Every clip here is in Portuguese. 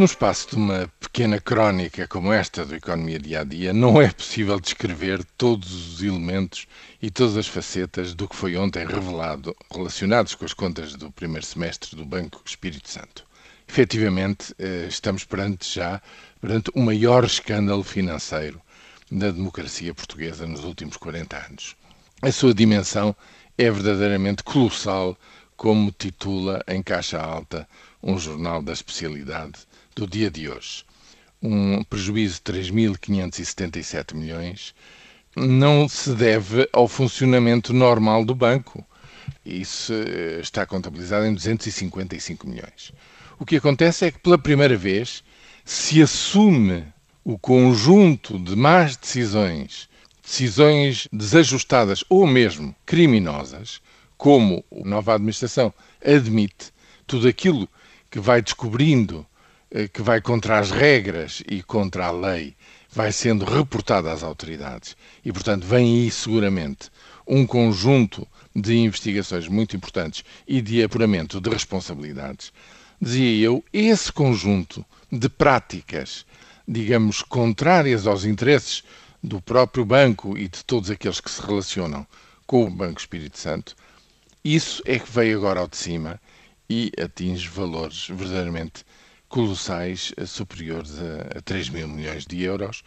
No espaço de uma pequena crónica como esta do Economia Dia a Dia, não é possível descrever todos os elementos e todas as facetas do que foi ontem revelado relacionados com as contas do primeiro semestre do Banco Espírito Santo. Efetivamente, eh, estamos perante já perante o maior escândalo financeiro da democracia portuguesa nos últimos 40 anos. A sua dimensão é verdadeiramente colossal, como titula em caixa alta um jornal da especialidade do dia de hoje. Um prejuízo de 3.577 milhões não se deve ao funcionamento normal do banco. Isso eh, está contabilizado em 255 milhões. O que acontece é que, pela primeira vez, se assume o conjunto de más decisões, decisões desajustadas ou mesmo criminosas, como a nova administração admite, tudo aquilo que vai descobrindo que vai contra as regras e contra a lei vai sendo reportada às autoridades. E, portanto, vem aí seguramente um conjunto de investigações muito importantes e de apuramento de responsabilidades. Dizia eu, esse conjunto de práticas, digamos, contrárias aos interesses do próprio banco e de todos aqueles que se relacionam com o Banco Espírito Santo, isso é que veio agora ao de cima e atinge valores verdadeiramente colossais eh, superiores a, a 3 mil milhões de euros,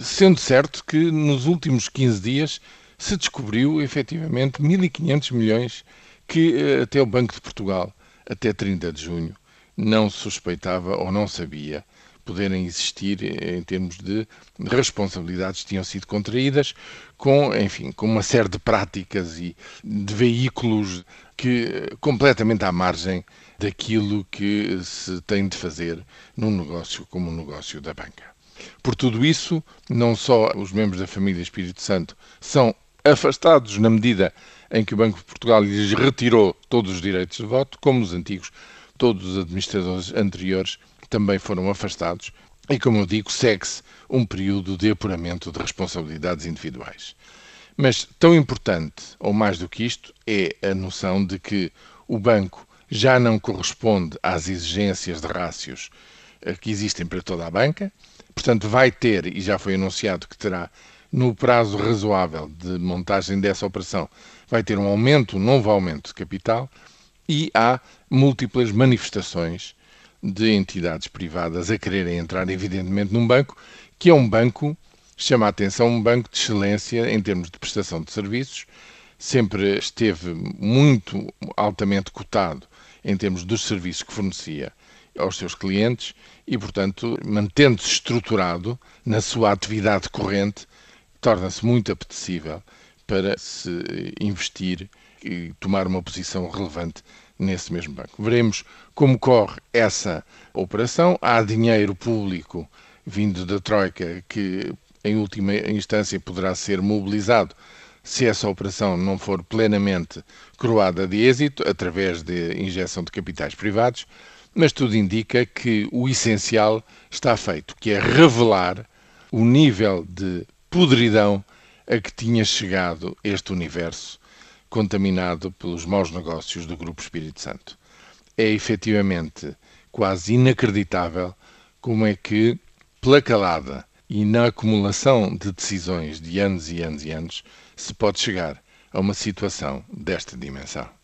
sendo certo que nos últimos 15 dias se descobriu efetivamente 1.500 milhões que eh, até o Banco de Portugal, até 30 de junho, não suspeitava ou não sabia poderem existir eh, em termos de responsabilidades que tinham sido contraídas com, enfim, com uma série de práticas e de veículos que completamente à margem daquilo que se tem de fazer num negócio como o negócio da banca. Por tudo isso, não só os membros da família Espírito Santo são afastados na medida em que o Banco de Portugal lhes retirou todos os direitos de voto, como os antigos, todos os administradores anteriores também foram afastados e, como eu digo, segue-se um período de apuramento de responsabilidades individuais. Mas tão importante, ou mais do que isto, é a noção de que o banco já não corresponde às exigências de rácios eh, que existem para toda a banca. Portanto, vai ter, e já foi anunciado que terá, no prazo razoável de montagem dessa operação, vai ter um aumento, um novo aumento de capital, e há múltiplas manifestações de entidades privadas a quererem entrar, evidentemente, num banco que é um banco, chama a atenção, um banco de excelência em termos de prestação de serviços, sempre esteve muito altamente cotado em termos dos serviços que fornecia aos seus clientes e, portanto, mantendo-se estruturado na sua atividade corrente, torna-se muito apetecível para se investir e tomar uma posição relevante nesse mesmo banco. Veremos como corre essa operação. Há dinheiro público vindo da Troika que, em última instância, poderá ser mobilizado se essa operação não for plenamente coroada de êxito, através de injeção de capitais privados, mas tudo indica que o essencial está feito, que é revelar o nível de podridão a que tinha chegado este universo contaminado pelos maus negócios do Grupo Espírito Santo. É efetivamente quase inacreditável como é que, pela calada e na acumulação de decisões de anos e anos e anos, se pode chegar a uma situação desta dimensão.